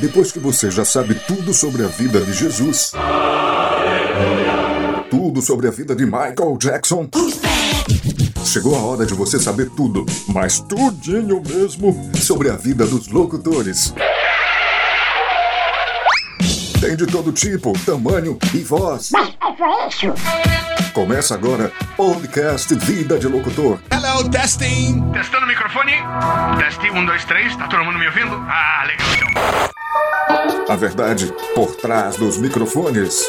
Depois que você já sabe tudo sobre a vida de Jesus, tudo sobre a vida de Michael Jackson, chegou a hora de você saber tudo, mas tudinho mesmo, sobre a vida dos locutores. Tem de todo tipo, tamanho e voz. Mas é isso. Começa agora podcast Vida de Locutor. Hello, testing. Testando o microfone. Teste, um, dois, três. Tá todo mundo me ouvindo? Ah, legal então. A verdade por trás dos microfones.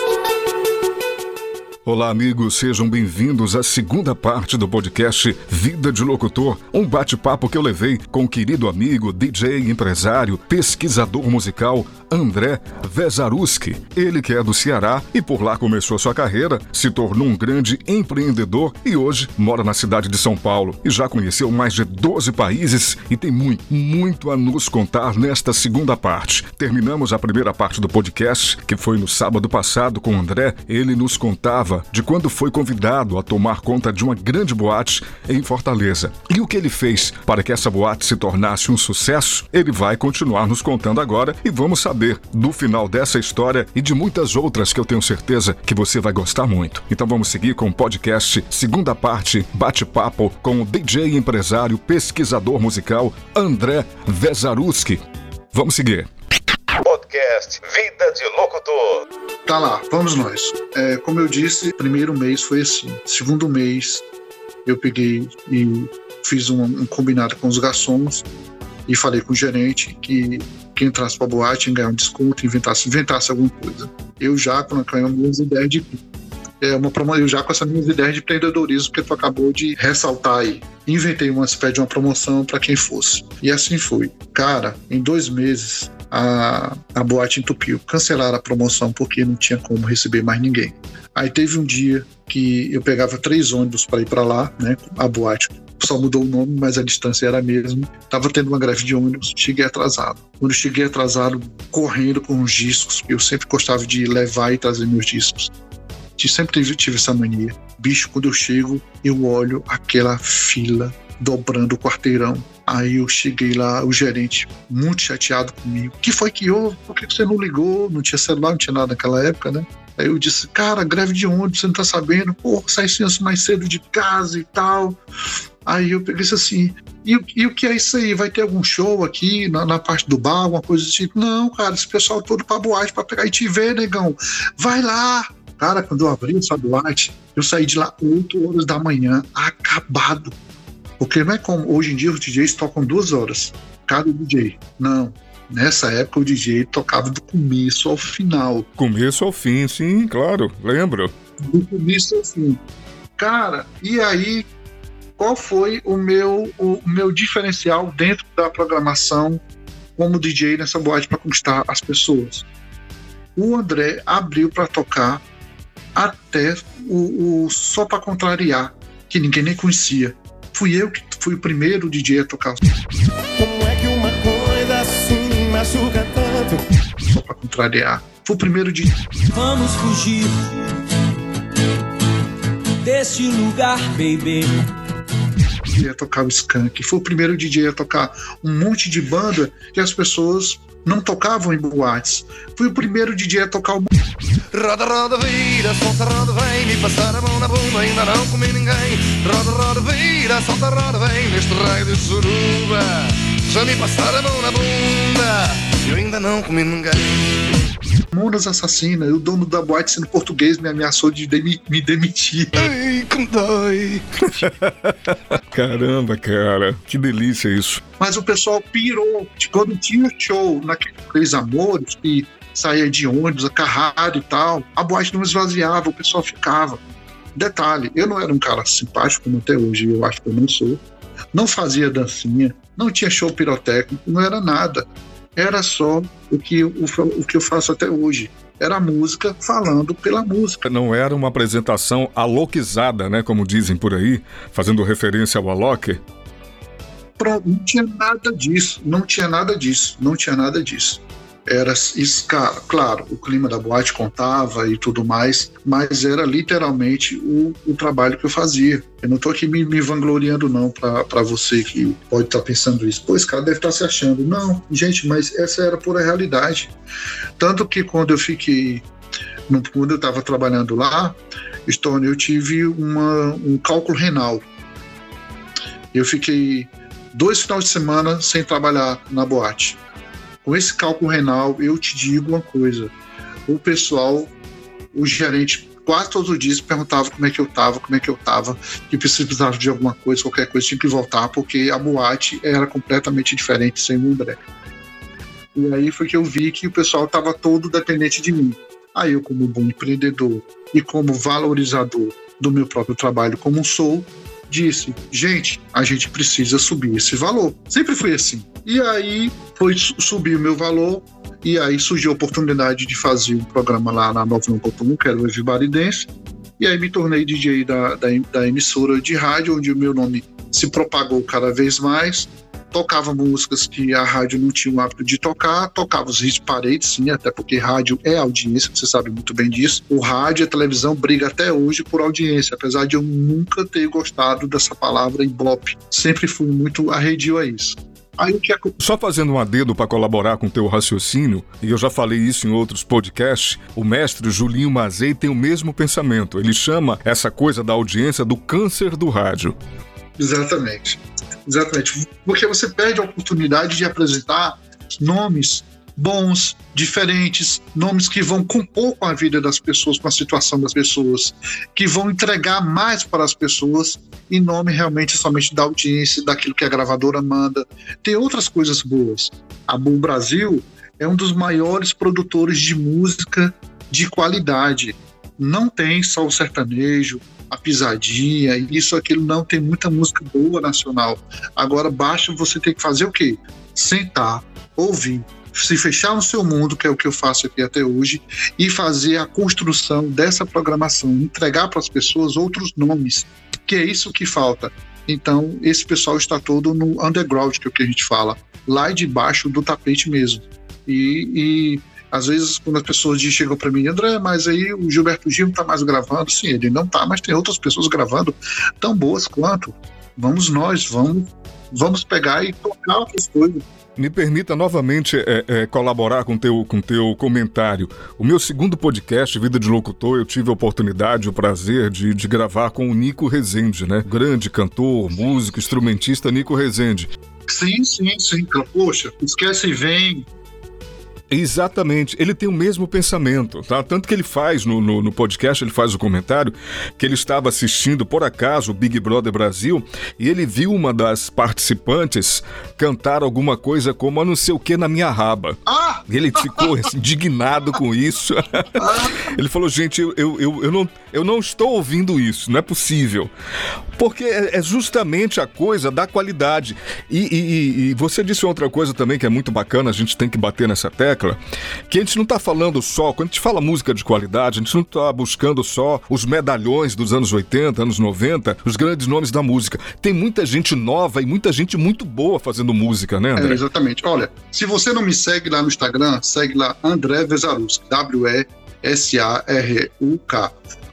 Olá, amigos, sejam bem-vindos à segunda parte do podcast Vida de Locutor, um bate-papo que eu levei com o querido amigo, DJ, empresário, pesquisador musical André Vezaruski. Ele que é do Ceará e por lá começou sua carreira, se tornou um grande empreendedor e hoje mora na cidade de São Paulo e já conheceu mais de 12 países e tem muito, muito a nos contar nesta segunda parte. Terminamos a primeira parte do podcast, que foi no sábado passado com o André. Ele nos contava de quando foi convidado a tomar conta de uma grande boate em Fortaleza. E o que ele fez para que essa boate se tornasse um sucesso, ele vai continuar nos contando agora e vamos saber do final dessa história e de muitas outras que eu tenho certeza que você vai gostar muito. Então vamos seguir com o podcast, segunda parte, bate-papo com o DJ empresário, pesquisador musical André Vezaruski. Vamos seguir. Podcast Vida de Locutor. Tá lá, vamos nós. É, como eu disse, primeiro mês foi assim. Segundo mês, eu peguei e fiz um, um combinado com os garçons e falei com o gerente que quem entrasse para a boate ia ganhar um desconto, inventasse, inventasse alguma coisa. Eu já, com as minhas ideias de é uma eu já com essas minhas ideias de empreendedorismo que tu acabou de ressaltar aí. Inventei uma espécie de uma promoção para quem fosse. E assim foi. Cara, em dois meses, a, a boate entupiu. Cancelaram a promoção porque não tinha como receber mais ninguém. Aí teve um dia que eu pegava três ônibus para ir para lá, né? A boate só mudou o nome, mas a distância era a mesma. Tava tendo uma greve de ônibus, cheguei atrasado. Quando cheguei atrasado, correndo com os discos, eu sempre gostava de levar e trazer meus discos sempre tive, essa mania. Bicho, quando eu chego, eu olho aquela fila dobrando o quarteirão. Aí eu cheguei lá, o gerente, muito chateado comigo. que foi que houve? Por que você não ligou? Não tinha celular, não tinha nada naquela época, né? Aí eu disse, cara, greve de ônibus, você não tá sabendo? Pô, sai mais cedo de casa e tal. Aí eu peguei assim, e, e, o que é isso aí? Vai ter algum show aqui na, na parte do bar, alguma coisa assim? Não, cara, esse pessoal todo pra boate pra pegar e te ver, negão. Vai lá, Cara, quando eu abri essa boate, eu saí de lá 8 horas da manhã, acabado. Porque não é como hoje em dia os DJs tocam duas horas, cada DJ. Não. Nessa época o DJ tocava do começo ao final. Começo ao fim, sim, claro, lembro. Do começo ao fim. Cara, e aí qual foi o meu, o meu diferencial dentro da programação como DJ nessa boate para conquistar as pessoas? O André abriu para tocar até o, o Só para Contrariar, que ninguém nem conhecia. Fui eu que fui o primeiro DJ a tocar. Machuca tanto? Só para Contrariar. Fui o primeiro DJ. Vamos fugir deste lugar, baby a tocar o Skank. Foi o primeiro DJ a tocar um monte de banda que as pessoas não tocavam em boates. Fui o primeiro DJ a tocar o. Roda, roda, vira, solta, roda, vem, me passar a mão na bunda, ainda não comi ninguém. Roda, roda, vira, solta, roda, vem, neste raio de suruba. Já me passaram a mão na bunda, eu ainda não comi ninguém. Monas Assassina, o dono da boate sendo português me ameaçou de demi me demitir. Ai, como dói. Caramba, cara, que delícia isso. Mas o pessoal pirou. Quando tinha show naqueles amores que saía de ônibus, acarrado e tal, a boate não esvaziava, o pessoal ficava. Detalhe, eu não era um cara simpático como até hoje, eu acho que eu não sou. Não fazia dancinha, não tinha show pirotécnico, não era nada era só o que, o, o que eu faço até hoje. Era a música falando pela música. Não era uma apresentação aloquizada, né? Como dizem por aí, fazendo referência ao Alok. Não tinha nada disso, não tinha nada disso, não tinha nada disso. Era claro, o clima da boate contava e tudo mais, mas era literalmente o, o trabalho que eu fazia. Eu não estou aqui me, me, vangloriando, não, para você que pode estar tá pensando isso. Pô, esse cara deve estar tá se achando. Não, gente, mas essa era pura realidade. Tanto que quando eu fiquei, quando eu estava trabalhando lá, Stone, eu tive uma, um cálculo renal. Eu fiquei dois finais de semana sem trabalhar na boate com esse cálculo renal, eu te digo uma coisa: o pessoal, o gerente, quase todos os dias perguntava como é que eu tava, como é que eu tava, que precisava de alguma coisa, qualquer coisa, tinha que voltar, porque a boate era completamente diferente sem André. E aí foi que eu vi que o pessoal estava todo dependente de mim. Aí eu, como bom empreendedor e como valorizador do meu próprio trabalho como sou, disse: gente, a gente precisa subir esse valor. Sempre foi assim. E aí foi subir o meu valor, e aí surgiu a oportunidade de fazer um programa lá na 91.1, que era o Everybody Dance, e aí me tornei DJ da, da, da emissora de rádio, onde o meu nome se propagou cada vez mais, tocava músicas que a rádio não tinha o hábito de tocar, tocava os hits paredes, sim, até porque rádio é audiência, você sabe muito bem disso. O rádio e a televisão briga até hoje por audiência, apesar de eu nunca ter gostado dessa palavra ibope. Sempre fui muito arredio a isso. Aí, que... Só fazendo um adendo para colaborar com o teu raciocínio, e eu já falei isso em outros podcasts, o mestre Julinho Mazei tem o mesmo pensamento. Ele chama essa coisa da audiência do câncer do rádio. Exatamente. Exatamente. Porque você perde a oportunidade de apresentar nomes bons, diferentes, nomes que vão compor com a vida das pessoas, com a situação das pessoas, que vão entregar mais para as pessoas, e nome realmente somente da audiência, daquilo que a gravadora manda. Tem outras coisas boas. A Boom Brasil é um dos maiores produtores de música de qualidade. Não tem só o sertanejo, a pisadinha, isso, aquilo, não, tem muita música boa nacional. Agora basta você ter que fazer o quê? Sentar, ouvir, se fechar no seu mundo, que é o que eu faço aqui até hoje, e fazer a construção dessa programação, entregar para as pessoas outros nomes, que é isso que falta. Então, esse pessoal está todo no underground, que é o que a gente fala, lá debaixo do tapete mesmo. E, e às vezes, quando as pessoas chegam para mim, André, mas aí o Gilberto Gil não está mais gravando. Sim, ele não está, mas tem outras pessoas gravando tão boas quanto. Vamos nós, vamos, vamos pegar e tocar outras coisas. Me permita novamente é, é, colaborar com teu, com teu comentário. O meu segundo podcast, Vida de Locutor, eu tive a oportunidade, o prazer de, de gravar com o Nico Rezende, né? Grande cantor, músico, instrumentista Nico Rezende. Sim, sim, sim. Poxa, esquece e vem, Exatamente, ele tem o mesmo pensamento, tá? Tanto que ele faz no, no, no, podcast, ele faz o comentário que ele estava assistindo por acaso o Big Brother Brasil e ele viu uma das participantes cantar alguma coisa como a não sei o que na minha raba. Ah! Ele ficou indignado com isso. ele falou, gente, eu, eu, eu, eu, não, eu não estou ouvindo isso, não é possível. Porque é, é justamente a coisa da qualidade. E, e, e você disse outra coisa também que é muito bacana, a gente tem que bater nessa tecla tecla que a gente não está falando só, quando a gente fala música de qualidade, a gente não está buscando só os medalhões dos anos 80, anos 90, os grandes nomes da música. Tem muita gente nova e muita gente muito boa fazendo música, né, André? É, exatamente. Olha, se você não me segue lá no Instagram, segue lá André Vezarusk, W-E-S-A-R-U-K.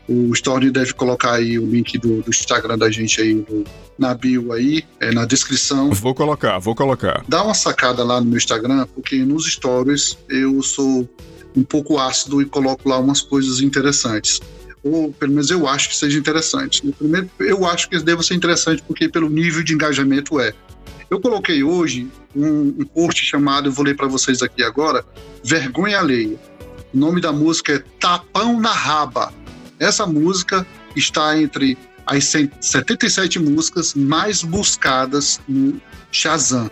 O Story deve colocar aí o link do, do Instagram da gente aí no, na bio aí, é, na descrição. Vou colocar, vou colocar. Dá uma sacada lá no meu Instagram, porque nos stories eu sou um pouco ácido e coloco lá umas coisas interessantes. Ou pelo menos eu acho que seja interessante. Primeiro, eu acho que deva ser interessante porque pelo nível de engajamento é. Eu coloquei hoje um, um post chamado, eu vou ler para vocês aqui agora, Vergonha Alheia. O nome da música é Tapão na Raba. Essa música está entre as 77 músicas mais buscadas no Shazam.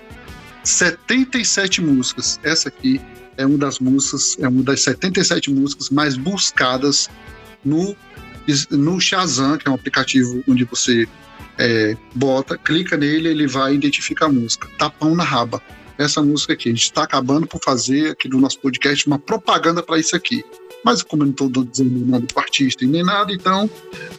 77 músicas. Essa aqui é uma das músicas, é uma das 77 músicas mais buscadas no, no Shazam, que é um aplicativo onde você é, bota, clica nele, ele vai identificar a música. Tapão na raba. Essa música aqui. A gente está acabando por fazer aqui no nosso podcast uma propaganda para isso aqui. Mas como eu não estou dizendo nada do artista e nem nada, então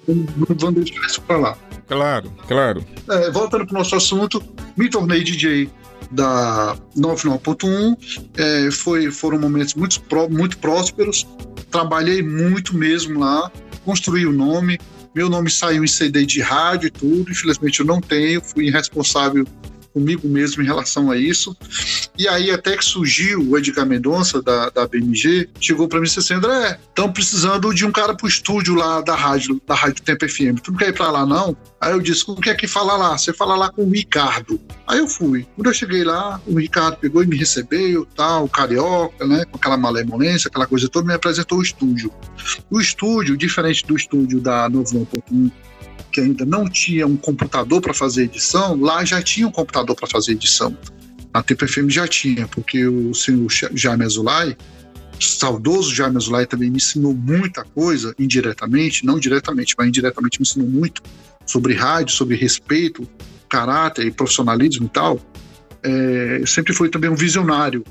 vamos deixar isso para lá. Claro, claro. É, voltando para o nosso assunto, me tornei DJ da 99.1. É, foi, foram momentos muito, muito prósperos. Trabalhei muito mesmo lá, construí o nome. Meu nome saiu em CD de rádio e tudo. Infelizmente eu não tenho, fui responsável comigo mesmo em relação a isso. E aí, até que surgiu o Edgar Mendonça, da, da BMG, chegou para mim e disse assim: André, estão precisando de um cara pro estúdio lá da rádio, da Rádio Tempo FM. Tu não quer ir para lá, não? Aí eu disse: como que é que fala lá? Você fala lá com o Ricardo. Aí eu fui. Quando eu cheguei lá, o Ricardo pegou e me recebeu, tal, carioca, né? Com aquela malemolência, aquela coisa toda, me apresentou o estúdio. O estúdio, diferente do estúdio da Novo que ainda não tinha um computador para fazer edição, lá já tinha um computador para fazer edição. Na Tempo FM já tinha, porque o senhor Jaime Azulay, saudoso Jaime Azulay, também me ensinou muita coisa, indiretamente, não diretamente, mas indiretamente me ensinou muito sobre rádio, sobre respeito, caráter e profissionalismo e tal. É, sempre foi também um visionário.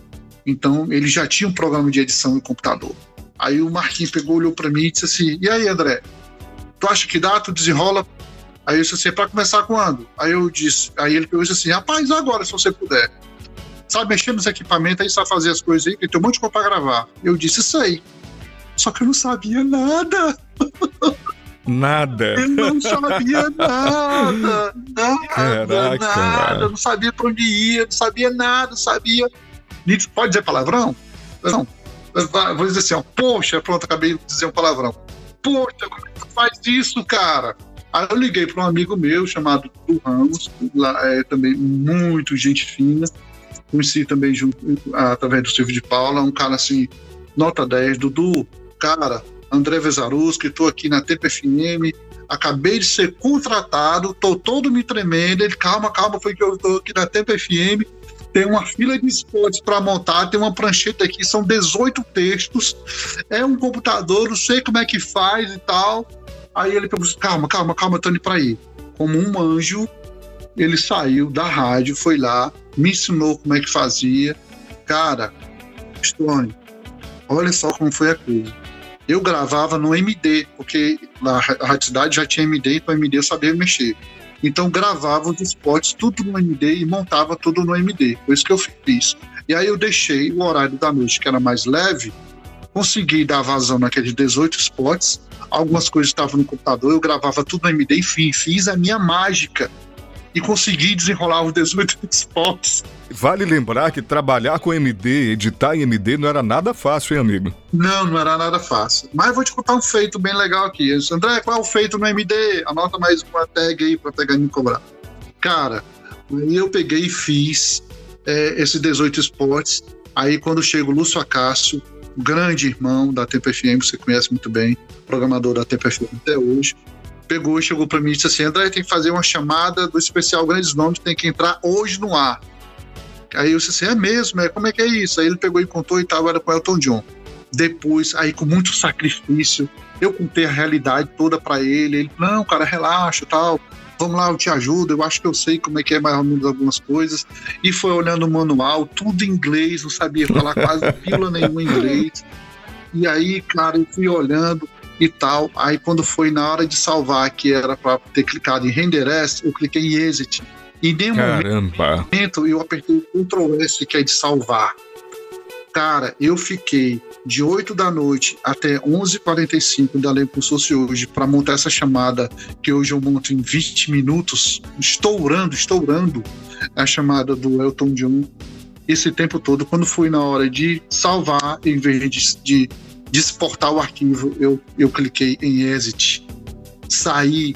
Então, ele já tinha um programa de edição em computador. Aí o Marquinhos pegou, olhou para mim e disse assim: E aí, André, tu acha que dá? Tu desenrola? Aí eu disse assim: Para começar quando? Aí eu disse: Aí ele disse assim: Rapaz, agora, se você puder. Sabe, mexer nos equipamentos aí, sabe fazer as coisas aí, que tem um monte de coisa pra gravar. Eu disse: Sei. Só que eu não sabia nada. Nada. Eu não sabia nada. Nada, Caraca, nada. Mano. Não sabia pra onde ia, não sabia nada, não sabia. Pode dizer palavrão? Não. Vou dizer assim, ó, poxa, pronto, acabei de dizer um palavrão. Poxa, como é que faz isso, cara? Aí eu liguei para um amigo meu chamado Dudu Ramos, lá, é também muito gente fina. Conheci também junto, através do Silvio de Paula, um cara assim, nota 10. Dudu, cara, André Vezaruski, estou aqui na TPFM, acabei de ser contratado, tô todo me tremendo. Ele, calma, calma, foi que eu estou aqui na TPFM tem uma fila de spots para montar, tem uma prancheta aqui, são 18 textos, é um computador, não sei como é que faz e tal. Aí ele falou: calma, calma, calma, tô indo para aí. Como um anjo, ele saiu da rádio, foi lá, me ensinou como é que fazia. Cara, Stone, olha só como foi a coisa. Eu gravava no MD, porque na Rádio Cidade já tinha MD, então MD eu sabia mexer. Então gravava os spots tudo no MD e montava tudo no MD. Foi isso que eu fiz. E aí eu deixei o horário da noite, que era mais leve, consegui dar vazão naqueles 18 spots. Algumas coisas estavam no computador, eu gravava tudo no MD, enfim, fiz a minha mágica e consegui desenrolar os 18 spots. Vale lembrar que trabalhar com MD, editar em MD não era nada fácil, hein, amigo? Não, não era nada fácil. Mas vou te contar um feito bem legal aqui. André, qual é o feito no MD? Anota mais uma tag aí pra pegar e me cobrar. Cara, eu peguei e fiz é, esses 18 spots. Aí quando chega o Lúcio Acácio, grande irmão da Tempo FM, você conhece muito bem, programador da Tempo FM até hoje, pegou e chegou para mim e disse assim: André, tem que fazer uma chamada do especial Grandes Nomes, tem que entrar hoje no ar. Aí eu disse assim: é mesmo? É, como é que é isso? Aí ele pegou e contou e tal, era com Elton John. Depois, aí com muito sacrifício, eu contei a realidade toda para ele. Ele, não, cara, relaxa tal. Vamos lá, eu te ajudo. Eu acho que eu sei como é que é mais ou menos algumas coisas. E foi olhando o manual, tudo em inglês, não sabia falar quase pílula nenhuma em inglês. E aí, cara, eu fui olhando e tal. Aí quando foi na hora de salvar, que era para ter clicado em render as, eu cliquei em exit. E em nenhum Caramba. momento eu apertei o Ctrl S, que é de salvar. Cara, eu fiquei de 8 da noite até 11h45 da Lei Pulsou-se hoje para montar essa chamada que hoje eu monto em 20 minutos, estourando, estourando a chamada do Elton John. Esse tempo todo, quando foi na hora de salvar, em vez de, de de exportar o arquivo, eu, eu cliquei em exit, saí,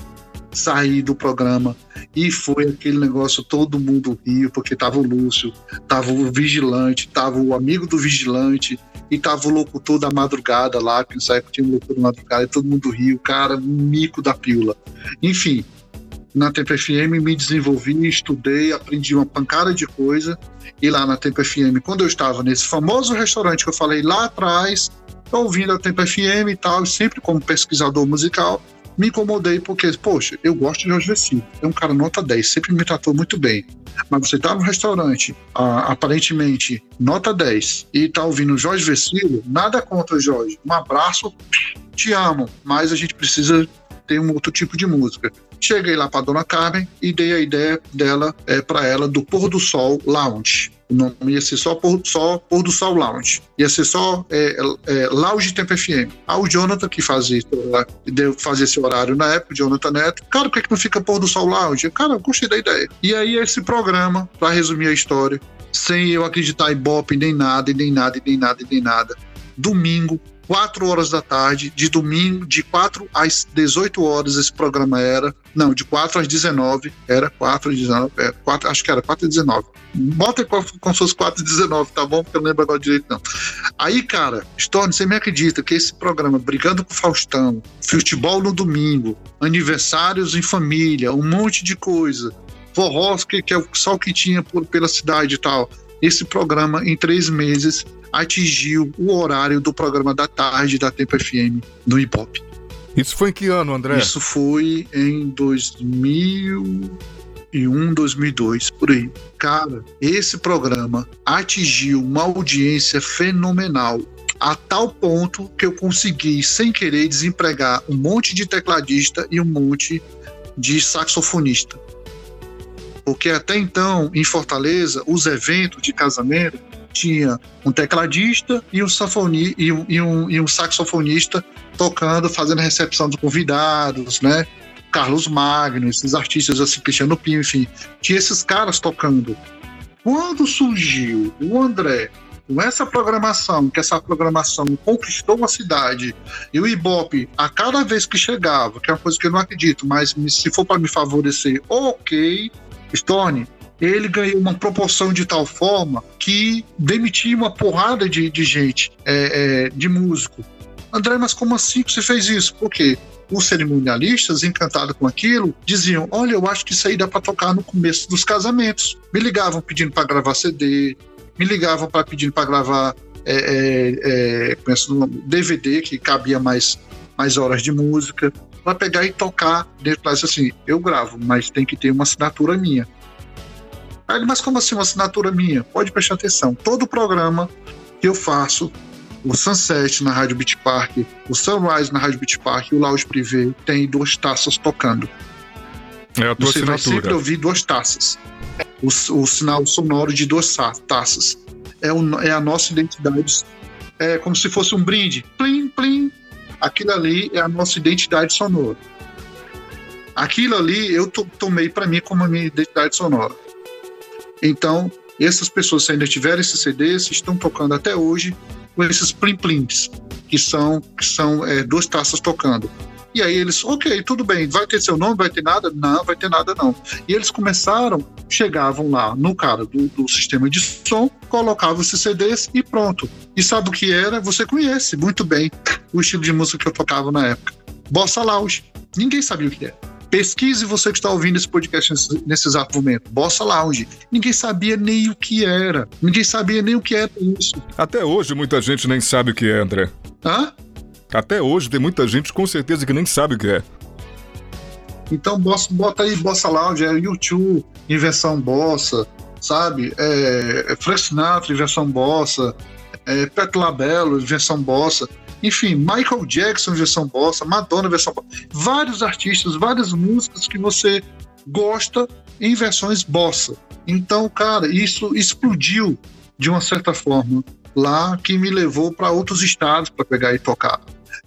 saí do programa e foi aquele negócio, todo mundo riu, porque tava o Lúcio, tava o vigilante, tava o amigo do vigilante, e tava o locutor da madrugada lá, que nessa época tinha um locutor da madrugada, e todo mundo riu, cara, mico da pílula. Enfim, na Tempo FM me desenvolvi, estudei, aprendi uma pancada de coisa, e lá na Tempo FM, quando eu estava nesse famoso restaurante que eu falei lá atrás, ouvindo a Tempo FM e tal, sempre como pesquisador musical, me incomodei porque, poxa, eu gosto de Jorge Vecino, é um cara nota 10, sempre me tratou muito bem. Mas você tá no restaurante, aparentemente nota 10, e tá ouvindo Jorge Vecino, nada contra Jorge. Um abraço, te amo, mas a gente precisa tem um outro tipo de música. Cheguei lá para dona Carmen e dei a ideia dela é, para ela do Pôr do Sol Lounge. O nome ia ser só Pôr, só Pôr do Sol Lounge. Ia ser só é, é, Lounge Tempo FM. Ah, o Jonathan que fazia, deu, fazia esse horário na época, o Jonathan Neto. Cara, por que, que não fica Pôr do Sol Lounge? Cara, eu gostei da ideia. E aí esse programa, para resumir a história, sem eu acreditar em Bop, nem nada, nem nada, nem nada, nem nada. Domingo, 4 horas da tarde, de domingo, de 4 às 18 horas esse programa era. Não, de 4 às 19, era 4 às 19, era 4, acho que era 4 às 19. Bota se fosse 4 às 19, tá bom? Porque eu não lembro agora direito, não. Aí, cara, Storm, você me acredita que esse programa, Brigando com o Faustão, futebol no domingo, aniversários em família, um monte de coisa, forró, que, que é só o que tinha por, pela cidade e tal. Esse programa, em três meses, atingiu o horário do programa da tarde da Tempo FM no Ibope. Isso foi em que ano, André? Isso foi em 2001, 2002, por aí. Cara, esse programa atingiu uma audiência fenomenal a tal ponto que eu consegui, sem querer, desempregar um monte de tecladista e um monte de saxofonista. Porque até então, em Fortaleza, os eventos de casamento tinha um tecladista e um, safoni, e um, e um, e um saxofonista tocando, fazendo recepção dos convidados, né? Carlos Magno, esses artistas assim, Cristiano Pinho, enfim, tinha esses caras tocando. Quando surgiu o André com essa programação, que essa programação conquistou a cidade, e o Ibope, a cada vez que chegava, que é uma coisa que eu não acredito, mas se for para me favorecer, ok, Stone, ele ganhou uma proporção de tal forma que demitia uma porrada de, de gente, é, é, de músico. André, mas como assim que você fez isso? Por quê? Os cerimonialistas, encantados com aquilo, diziam: Olha, eu acho que isso aí dá para tocar no começo dos casamentos. Me ligavam pedindo para gravar CD, me ligavam para pedindo para gravar é, é, é, DVD, que cabia mais, mais horas de música, para pegar e tocar dentro da assim: Eu gravo, mas tem que ter uma assinatura minha. Aí, mas como assim uma assinatura minha? Pode prestar atenção. Todo programa que eu faço, o Sunset na Rádio Beach Park, o Sunrise na Rádio Beach Park e o Lounge Privé tem duas taças tocando. É a tua Você assinatura. vai sempre ouvir duas taças. O, o sinal sonoro de duas taças. É, o, é a nossa identidade. É como se fosse um brinde. Plim, plim. Aquilo ali é a nossa identidade sonora. Aquilo ali eu tomei para mim como a minha identidade sonora. Então, essas pessoas, se ainda tiverem esses CDs, estão tocando até hoje com esses plim-plims, que são, que são é, duas taças tocando. E aí eles, ok, tudo bem, vai ter seu nome, vai ter nada? Não, vai ter nada não. E eles começaram, chegavam lá no cara do, do sistema de som, colocavam esses CDs e pronto. E sabe o que era? Você conhece muito bem o estilo de música que eu tocava na época. Bossa Lounge. Ninguém sabia o que era. Pesquise você que está ouvindo esse podcast nesse, exato momento. Bossa Lounge. Ninguém sabia nem o que era. Ninguém sabia nem o que era isso. Até hoje muita gente nem sabe o que é, André. Hã? Até hoje tem muita gente com certeza que nem sabe o que é. Então bossa, bota aí Bossa Lounge, é YouTube em versão bossa, sabe? É, é Frank Sinatra em versão bossa, é Pet Labello em versão bossa. Enfim, Michael Jackson versão bossa, Madonna versão bossa. Vários artistas, várias músicas que você gosta em versões bossa. Então, cara, isso explodiu de uma certa forma lá que me levou para outros estados para pegar e tocar.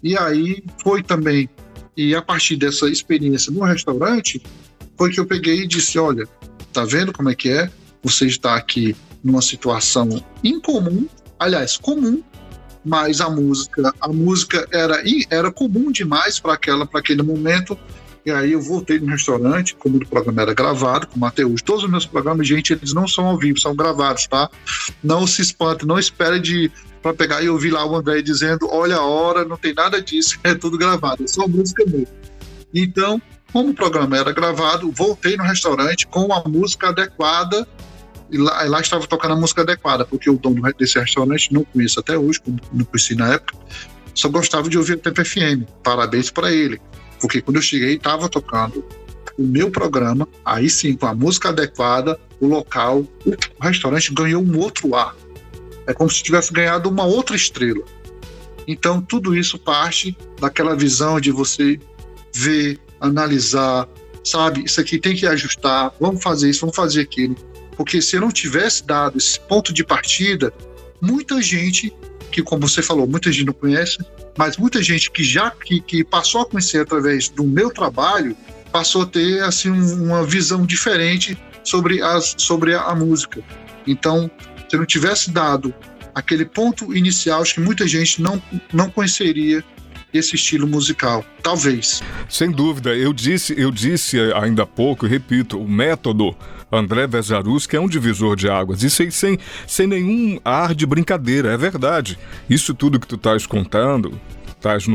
E aí foi também, e a partir dessa experiência no restaurante, foi que eu peguei e disse: olha, tá vendo como é que é? Você está aqui numa situação incomum, aliás, comum, mas a música, a música era era comum demais para aquela para aquele momento. E aí eu voltei no restaurante, como o programa era gravado, com o Matheus. Todos os meus programas, gente, eles não são ao vivo, são gravados, tá? Não se espante, não espere de para pegar e ouvir lá o André dizendo: olha a hora, não tem nada disso, é tudo gravado, é só música mesmo. Então, como o programa era gravado, voltei no restaurante com a música adequada e lá, lá, estava tocando a música adequada, porque o dono desse restaurante, não conheço até hoje, não conheci na época, só gostava de ouvir o Tempo FM. Parabéns para ele, porque quando eu cheguei estava tocando o meu programa, aí sim, com a música adequada, o local, o restaurante ganhou um outro ar. É como se tivesse ganhado uma outra estrela. Então, tudo isso parte daquela visão de você ver, analisar, sabe? Isso aqui tem que ajustar, vamos fazer isso, vamos fazer aquilo. Porque se eu não tivesse dado esse ponto de partida, muita gente, que como você falou, muita gente não conhece, mas muita gente que já que, que passou a conhecer através do meu trabalho, passou a ter assim uma visão diferente sobre, as, sobre a, a música. Então, se eu não tivesse dado aquele ponto inicial, acho que muita gente não, não conheceria esse estilo musical, talvez. Sem dúvida, eu disse, eu disse ainda há pouco, e repito, o método André que é um divisor de águas, e sem, sem, sem nenhum ar de brincadeira, é verdade. Isso tudo que tu estás contando, estás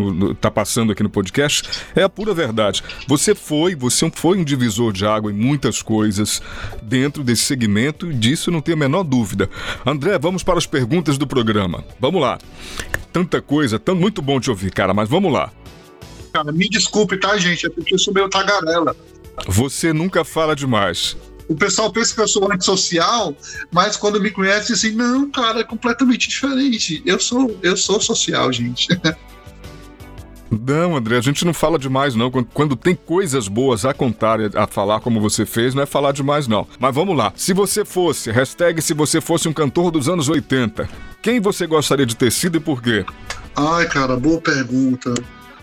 tá passando aqui no podcast, é a pura verdade. Você foi, você foi um divisor de água em muitas coisas dentro desse segmento e disso não tenho a menor dúvida. André, vamos para as perguntas do programa. Vamos lá. Tanta coisa, tão muito bom te ouvir, cara, mas vamos lá. Cara, me desculpe, tá, gente? É porque eu sou meio tagarela. Você nunca fala demais. O pessoal pensa que eu sou antissocial, mas quando me conhece, assim, não, cara, é completamente diferente. Eu sou, eu sou social, gente. Não, André, a gente não fala demais, não. Quando, quando, tem coisas boas a contar, a falar como você fez, não é falar demais, não. Mas vamos lá. Se você fosse, hashtag se você fosse um cantor dos anos 80, quem você gostaria de ter sido e por quê? Ai, cara, boa pergunta.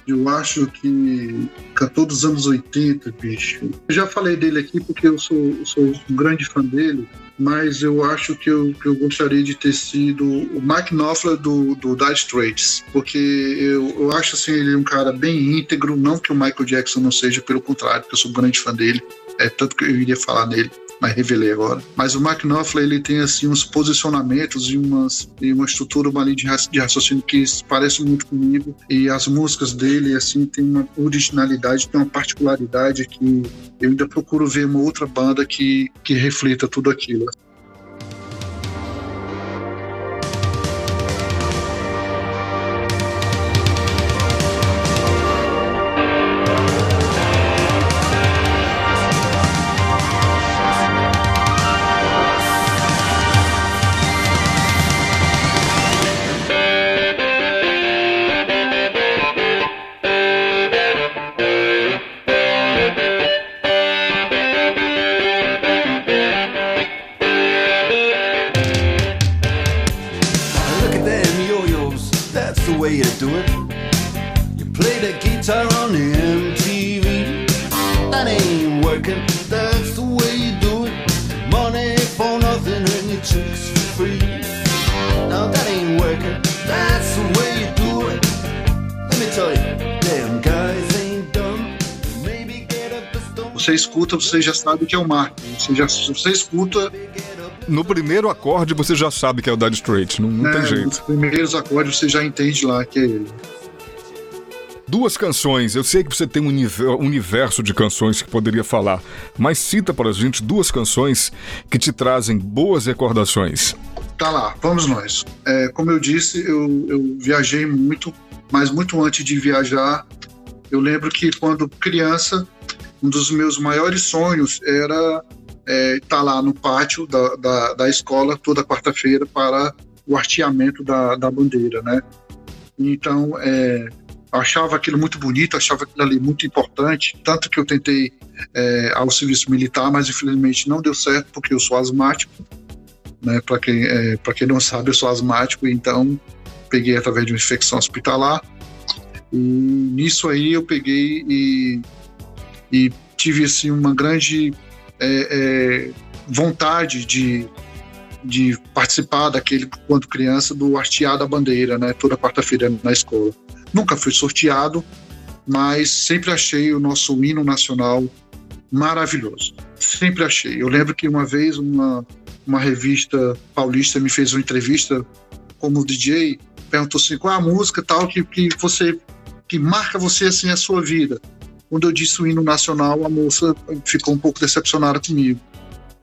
Eu acho que cantor dos anos 80, bicho. Eu já falei dele aqui porque eu sou, sou um grande fã dele mas eu acho que eu, que eu gostaria de ter sido o Mike Knopfler do, do Dire Straits, porque eu, eu acho assim, ele um cara bem íntegro, não que o Michael Jackson não seja, pelo contrário, porque eu sou um grande fã dele, é tanto que eu iria falar nele mas revelei agora. Mas o Knopfler, ele tem assim uns posicionamentos e, umas, e uma estrutura uma linha de, de raciocínio que parece muito comigo e as músicas dele assim tem uma originalidade, tem uma particularidade que eu ainda procuro ver uma outra banda que, que reflita tudo aquilo. Você já sabe que é o Mark. Você, já, você escuta. No primeiro acorde você já sabe que é o Dire Straight, não, não é, tem jeito. Nos primeiros acordes você já entende lá que é ele. Duas canções, eu sei que você tem um universo de canções que poderia falar, mas cita para a gente duas canções que te trazem boas recordações. Tá lá, vamos nós. É, como eu disse, eu, eu viajei muito, mas muito antes de viajar, eu lembro que quando criança um dos meus maiores sonhos era estar é, tá lá no pátio da, da, da escola toda quarta-feira para o arteamento da, da bandeira, né? Então, é, achava aquilo muito bonito, achava aquilo ali muito importante, tanto que eu tentei é, ao serviço militar, mas infelizmente não deu certo porque eu sou asmático, né? Para quem é, para quem não sabe, eu sou asmático, então peguei através de uma infecção hospitalar. E nisso aí eu peguei e e tive assim uma grande é, é, vontade de, de participar daquele quando criança do artear da bandeira, né? Toda quarta-feira na escola. Nunca fui sorteado, mas sempre achei o nosso hino nacional maravilhoso. Sempre achei. Eu lembro que uma vez uma uma revista paulista me fez uma entrevista como DJ, perguntou assim qual é a música tal que, que você que marca você assim a sua vida. Quando eu disse o hino nacional, a moça ficou um pouco decepcionada comigo.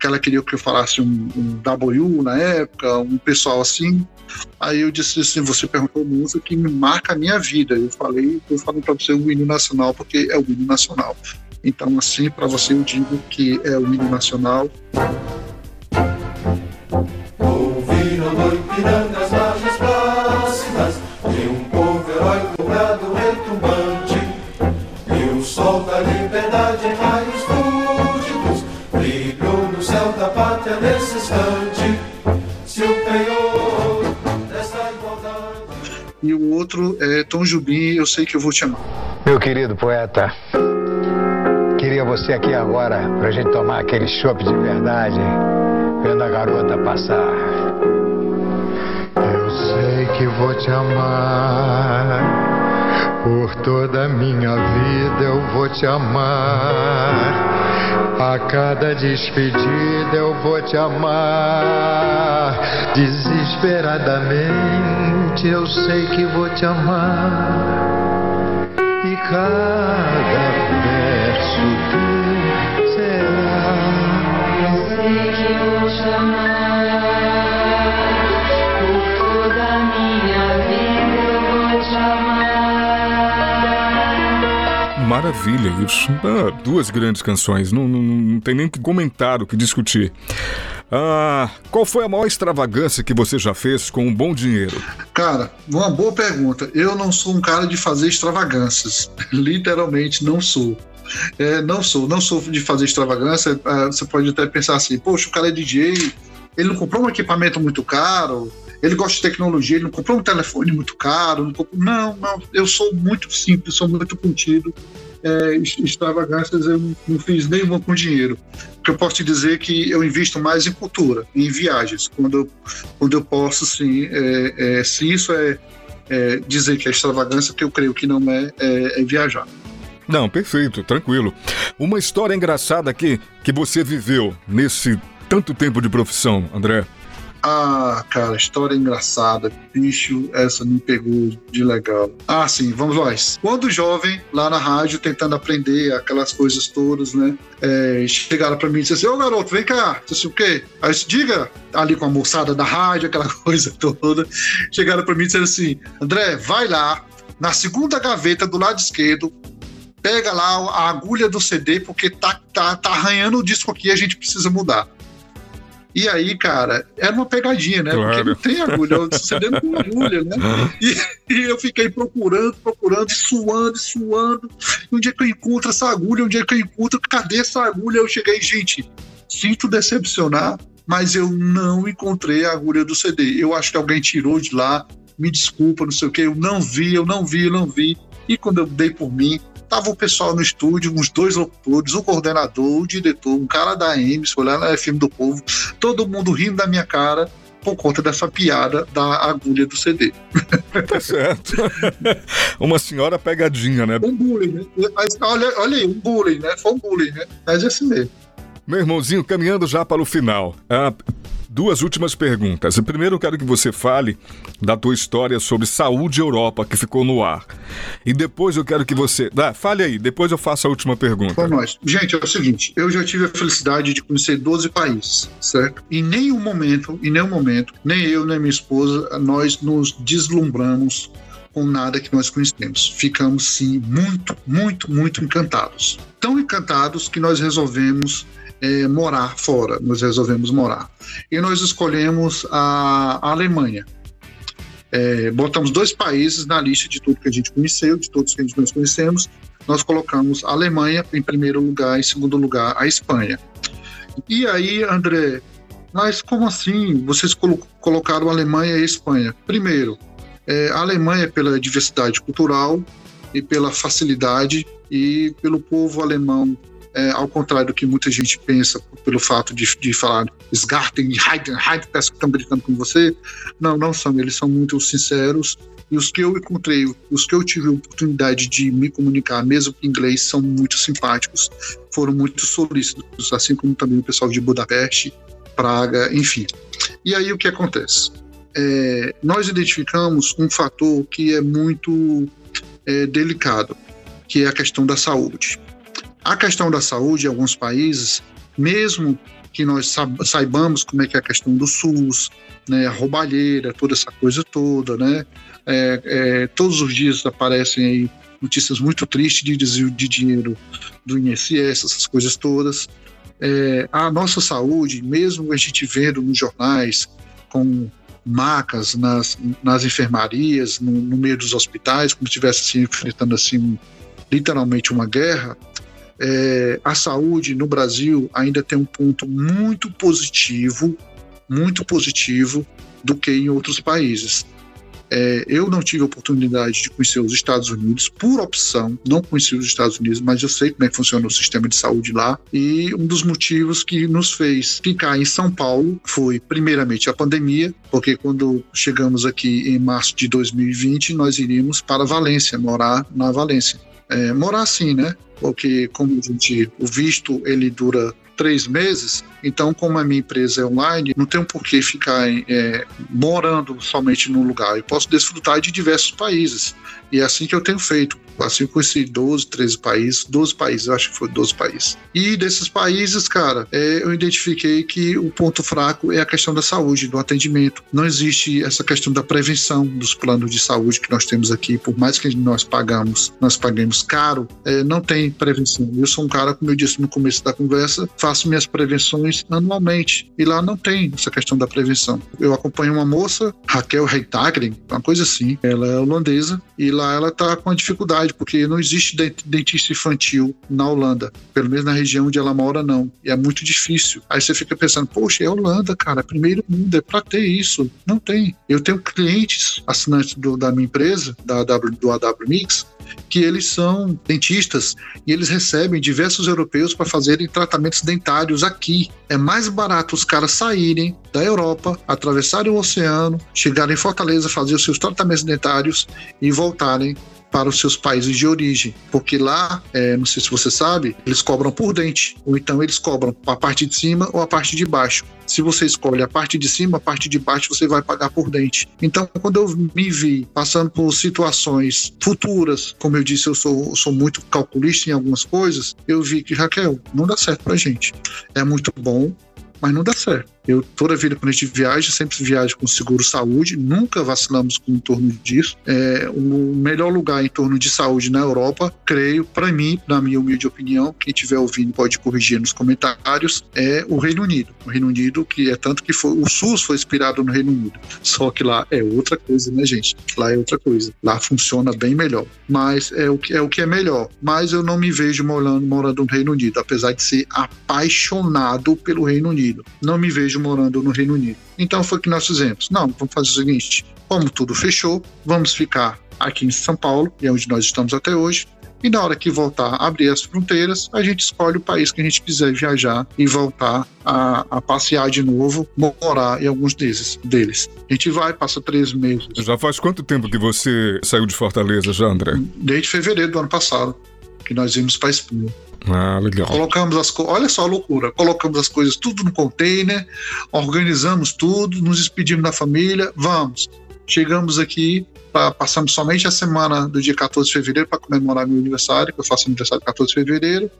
Que ela queria que eu falasse um, um W na época, um pessoal assim. Aí eu disse assim: você perguntou música que me marca a minha vida. Eu falei, eu falo para você o hino nacional porque é o hino nacional. Então, assim, para você eu digo que é o hino nacional. Outro é Tom Jubim, Eu Sei Que Eu Vou Te Amar. Meu querido poeta, queria você aqui agora pra gente tomar aquele chopp de verdade, vendo a garota passar. Eu sei que vou te amar. Por toda a minha vida eu vou te amar. A cada despedida eu vou te amar. Desesperadamente eu sei que vou te amar. E cada verso teu será. Eu sei que vou te amar. Por toda a minha vida eu vou te amar. Maravilha, isso. Ah, duas grandes canções, não, não, não tem nem que comentar, o que discutir. Ah, qual foi a maior extravagância que você já fez com um bom dinheiro? Cara, uma boa pergunta. Eu não sou um cara de fazer extravagâncias. Literalmente não sou. É, não sou, não sou de fazer extravagância. Ah, você pode até pensar assim, poxa, o cara é DJ, ele não comprou um equipamento muito caro, ele gosta de tecnologia, ele não comprou um telefone muito caro. Não, comprou... não, não, eu sou muito simples, sou muito contido. É, extravagâncias eu não, fiz nenhuma com dinheiro. O que eu posso te dizer é que eu invisto mais em cultura, em viagens. Quando eu, quando eu posso, sim, é, é, se isso é, é dizer que é extravagância, que eu creio que não é, é, é viajar. Não, perfeito, tranquilo. Uma história engraçada que, que você viveu nesse tanto tempo de profissão, André. Ah, cara, história engraçada. Bicho, essa me pegou de legal. Ah, sim, vamos lá. Quando jovem, lá na rádio, tentando aprender aquelas coisas todas, né? É, chegaram pra mim e disseram assim: Ô garoto, vem cá. Eu disse o quê? Aí eu disse: diga, ali com a moçada da rádio, aquela coisa toda. Chegaram pra mim e disseram assim: André, vai lá, na segunda gaveta do lado esquerdo, pega lá a agulha do CD, porque tá, tá, tá arranhando o disco aqui e a gente precisa mudar. E aí, cara, era uma pegadinha, né? Claro. Porque não tem agulha, o CD não tem agulha, né? E, e eu fiquei procurando, procurando, e suando, e suando. E um dia que eu encontro essa agulha, um dia que eu encontro, cadê essa agulha? Eu cheguei, gente, sinto decepcionar, mas eu não encontrei a agulha do CD. Eu acho que alguém tirou de lá, me desculpa, não sei o quê, eu não vi, eu não vi, eu não vi. E quando eu dei por mim, tava o pessoal no estúdio, uns dois locutores, o coordenador, o diretor, um cara da Ames, foi lá na FM do Povo, todo mundo rindo da minha cara por conta dessa piada da agulha do CD. Tá certo. Uma senhora pegadinha, né? Um bullying, né? Mas, olha, olha aí, um bullying, né? Foi um bullying, né? Mas é assim mesmo. Meu irmãozinho, caminhando já para o final. Ah, duas últimas perguntas. Primeiro, eu quero que você fale da tua história sobre saúde Europa, que ficou no ar. E depois eu quero que você. Ah, fale aí, depois eu faço a última pergunta. Para nós. Gente, é o seguinte: eu já tive a felicidade de conhecer 12 países, certo? Em nenhum momento, em nenhum momento, nem eu, nem minha esposa, nós nos deslumbramos com nada que nós conhecemos. Ficamos, sim, muito, muito, muito encantados. Tão encantados que nós resolvemos é, morar fora, nós resolvemos morar. E nós escolhemos a, Alemanha. É, botamos dois países na lista de tudo que a gente conheceu, de todos que a gente nós conhecemos. Nós colocamos a Alemanha em primeiro lugar, em segundo lugar, a Espanha. E aí, André, mas como assim vocês colo colocaram a Alemanha e a Espanha? Primeiro, é, a Alemanha pela diversidade cultural e pela facilidade e pelo povo alemão é, ao contrário do que muita gente pensa pelo fato de, de falar Sgarten Heiden, Heiden parece que estão brincando com você. Não, não são. Eles são muito sinceros. E os que eu encontrei, os que eu tive a oportunidade de me comunicar, mesmo em inglês, são muito simpáticos, foram muito solícitos, assim como também o pessoal de Budapeste, Praga, enfim. E aí o que acontece? É, nós identificamos um fator que é muito é, delicado, que é a questão da saúde. A questão da saúde em alguns países, mesmo que nós saibamos como é que é a questão do SUS, né, a roubalheira, toda essa coisa toda, né, é, é, todos os dias aparecem aí notícias muito tristes de desvio de dinheiro do INSS, essas coisas todas. É, a nossa saúde, mesmo a gente vendo nos jornais, com macas nas, nas enfermarias, no, no meio dos hospitais, como se estivesse assim, enfrentando assim, literalmente uma guerra, é, a saúde no Brasil ainda tem um ponto muito positivo, muito positivo do que em outros países. É, eu não tive a oportunidade de conhecer os Estados Unidos por opção, não conheci os Estados Unidos, mas eu sei como é que funciona o sistema de saúde lá. E um dos motivos que nos fez ficar em São Paulo foi, primeiramente, a pandemia, porque quando chegamos aqui em março de 2020, nós iríamos para Valência, morar na Valência. É, morar assim, né? Porque como a gente, o visto ele dura três meses, então, como a minha empresa é online, não tenho por que ficar é, morando somente num lugar. Eu posso desfrutar de diversos países. E é assim que eu tenho feito. Assim eu conheci 12, 13 países, 12 países, acho que foi 12 países. E desses países, cara, é, eu identifiquei que o ponto fraco é a questão da saúde, do atendimento. Não existe essa questão da prevenção dos planos de saúde que nós temos aqui, por mais que nós pagamos, nós paguemos caro, é, não tem prevenção. Eu sou um cara, como eu disse no começo da conversa, faço minhas prevenções anualmente. E lá não tem essa questão da prevenção. Eu acompanho uma moça, Raquel Reitagren, uma coisa assim. Ela é holandesa e lá ela tá com dificuldade, porque não existe dentista infantil na Holanda. Pelo menos na região onde ela mora, não. E é muito difícil. Aí você fica pensando, poxa, é Holanda, cara, primeiro mundo, é pra ter isso. Não tem. Eu tenho clientes assinantes do, da minha empresa, da, do AW Mix, que eles são dentistas e eles recebem diversos europeus para fazerem tratamentos dentários aqui. É mais barato os caras saírem da Europa, atravessarem o oceano, chegarem em Fortaleza, fazer os seus tratamentos dentários e voltarem para os seus países de origem, porque lá, é, não sei se você sabe, eles cobram por dente, ou então eles cobram a parte de cima ou a parte de baixo. Se você escolhe a parte de cima, a parte de baixo você vai pagar por dente. Então, quando eu me vi passando por situações futuras, como eu disse, eu sou, sou muito calculista em algumas coisas, eu vi que, Raquel, não dá certo pra gente. É muito bom, mas não dá certo. Eu, toda a vida, quando a gente viaja, sempre viaja com seguro saúde, nunca vacilamos com, em torno disso. É, o melhor lugar em torno de saúde na Europa, creio, para mim, na minha humilde opinião, quem estiver ouvindo pode corrigir nos comentários, é o Reino Unido. O Reino Unido, que é tanto que foi, o SUS foi inspirado no Reino Unido. Só que lá é outra coisa, né, gente? Lá é outra coisa. Lá funciona bem melhor. Mas é o que é, o que é melhor. Mas eu não me vejo morando, morando no Reino Unido, apesar de ser apaixonado pelo Reino Unido. Não me vejo morando no Reino Unido. Então foi o que nós fizemos. Não, vamos fazer o seguinte: como tudo fechou, vamos ficar aqui em São Paulo, e é onde nós estamos até hoje. E na hora que voltar a abrir as fronteiras, a gente escolhe o país que a gente quiser viajar e voltar a, a passear de novo, morar em alguns desses, deles. A gente vai, passa três meses. Já faz quanto tempo que você saiu de Fortaleza, já, André? Desde fevereiro do ano passado, que nós vimos para Espanha. Ah, legal. Colocamos as olha só a loucura. Colocamos as coisas tudo no container, organizamos tudo, nos despedimos da família, vamos. Chegamos aqui, pra, passamos somente a semana do dia 14 de fevereiro para comemorar meu aniversário, que eu faço aniversário 14 de fevereiro.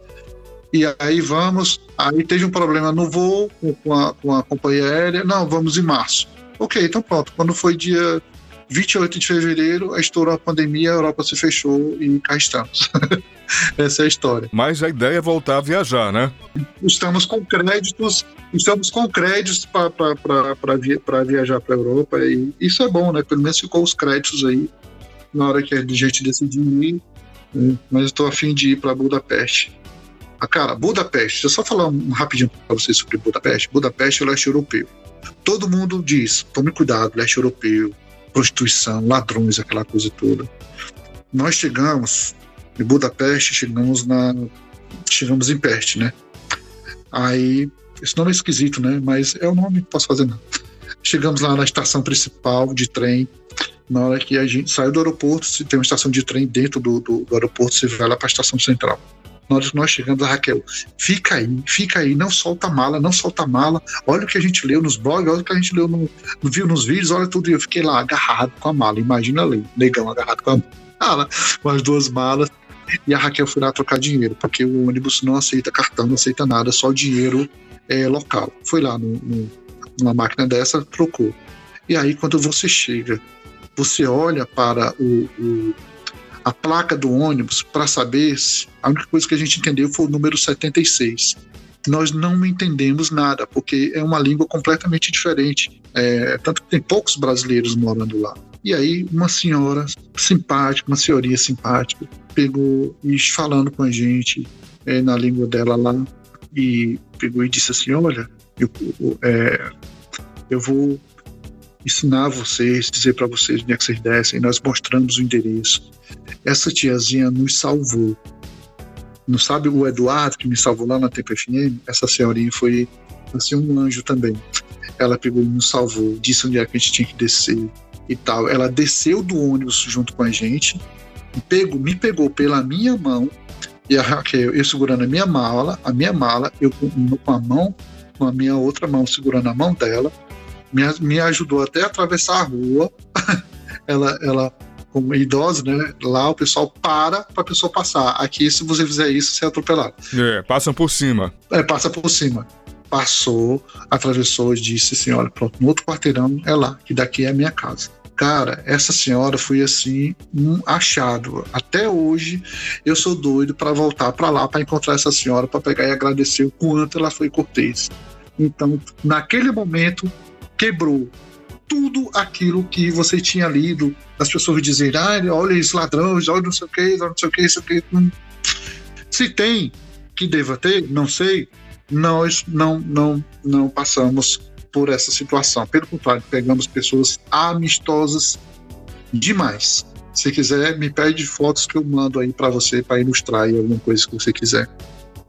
E aí vamos. Aí teve um problema no voo com a, com a companhia aérea. Não, vamos em março. Ok, então pronto. Quando foi dia 28 de fevereiro, estourou a pandemia, a Europa se fechou e cá estamos. Essa é a história. Mas a ideia é voltar a viajar, né? Estamos com créditos, estamos com créditos para viajar para a Europa e isso é bom, né? Pelo menos ficou os créditos aí na hora que a gente decidiu ir. Né? Mas estou afim de ir para Budapeste. Ah, cara, Budapeste, deixa eu só falar um rapidinho para vocês sobre Budapeste. Budapeste é o leste europeu. Todo mundo diz, tome cuidado, leste europeu, prostituição, ladrões, aquela coisa toda. Nós chegamos em Budapeste, chegamos na chegamos em Peste, né? Aí esse nome é esquisito, né? Mas é o nome que posso fazer não. Chegamos lá na estação principal de trem. Na hora que a gente saiu do aeroporto, se tem uma estação de trem dentro do, do, do aeroporto, você vai lá para a estação central. Na hora que nós chegamos, a Raquel, fica aí, fica aí, não solta mala, não solta mala. Olha o que a gente leu nos blogs, olha o que a gente leu no, viu nos vídeos, olha tudo. E eu fiquei lá agarrado com a mala. Imagina ali, negão agarrado com a mala, com as duas malas. E a Raquel foi lá trocar dinheiro, porque o ônibus não aceita cartão, não aceita nada, só dinheiro é, local. Foi lá no, no, numa máquina dessa, trocou. E aí, quando você chega, você olha para o, o a placa do ônibus para saber se a única coisa que a gente entendeu foi o número 76. Nós não entendemos nada, porque é uma língua completamente diferente. É, tanto que tem poucos brasileiros morando lá. E aí, uma senhora simpática, uma senhoria simpática, pegou e falando com a gente é, na língua dela lá, e pegou e disse assim: Olha, eu, é, eu vou ensinar vocês, dizer para vocês onde é que vocês descem. Nós mostramos o endereço. Essa tiazinha nos salvou. Não sabe o Eduardo que me salvou lá na Tempo FM? Essa senhorinha foi assim um anjo também. Ela pegou e nos salvou, disse onde é que a gente tinha que descer e tal. Ela desceu do ônibus junto com a gente, pegou, me pegou pela minha mão e a Raquel, eu segurando a minha mala, a minha mala, eu com, com a mão, com a minha outra mão segurando a mão dela, me, me ajudou até a atravessar a rua. ela, ela como idosa, né? Lá o pessoal para para a pessoa passar. Aqui, se você fizer isso, você é atropelado. É, passam por cima. É, passa por cima. Passou, atravessou e disse assim: olha, pronto, no outro quarteirão é lá, que daqui é a minha casa. Cara, essa senhora foi assim um achado. Até hoje eu sou doido para voltar para lá para encontrar essa senhora para pegar e agradecer o quanto ela foi cortês. Então, naquele momento quebrou tudo aquilo que você tinha lido, as pessoas dizerem, ah, olha esses ladrões, olha não sei o que, não sei o que, isso aqui. Se tem que deva ter, não sei, nós não, não, não passamos por essa situação. Pelo contrário, pegamos pessoas amistosas demais. Se quiser, me pede fotos que eu mando aí para você para ilustrar aí alguma coisa que você quiser.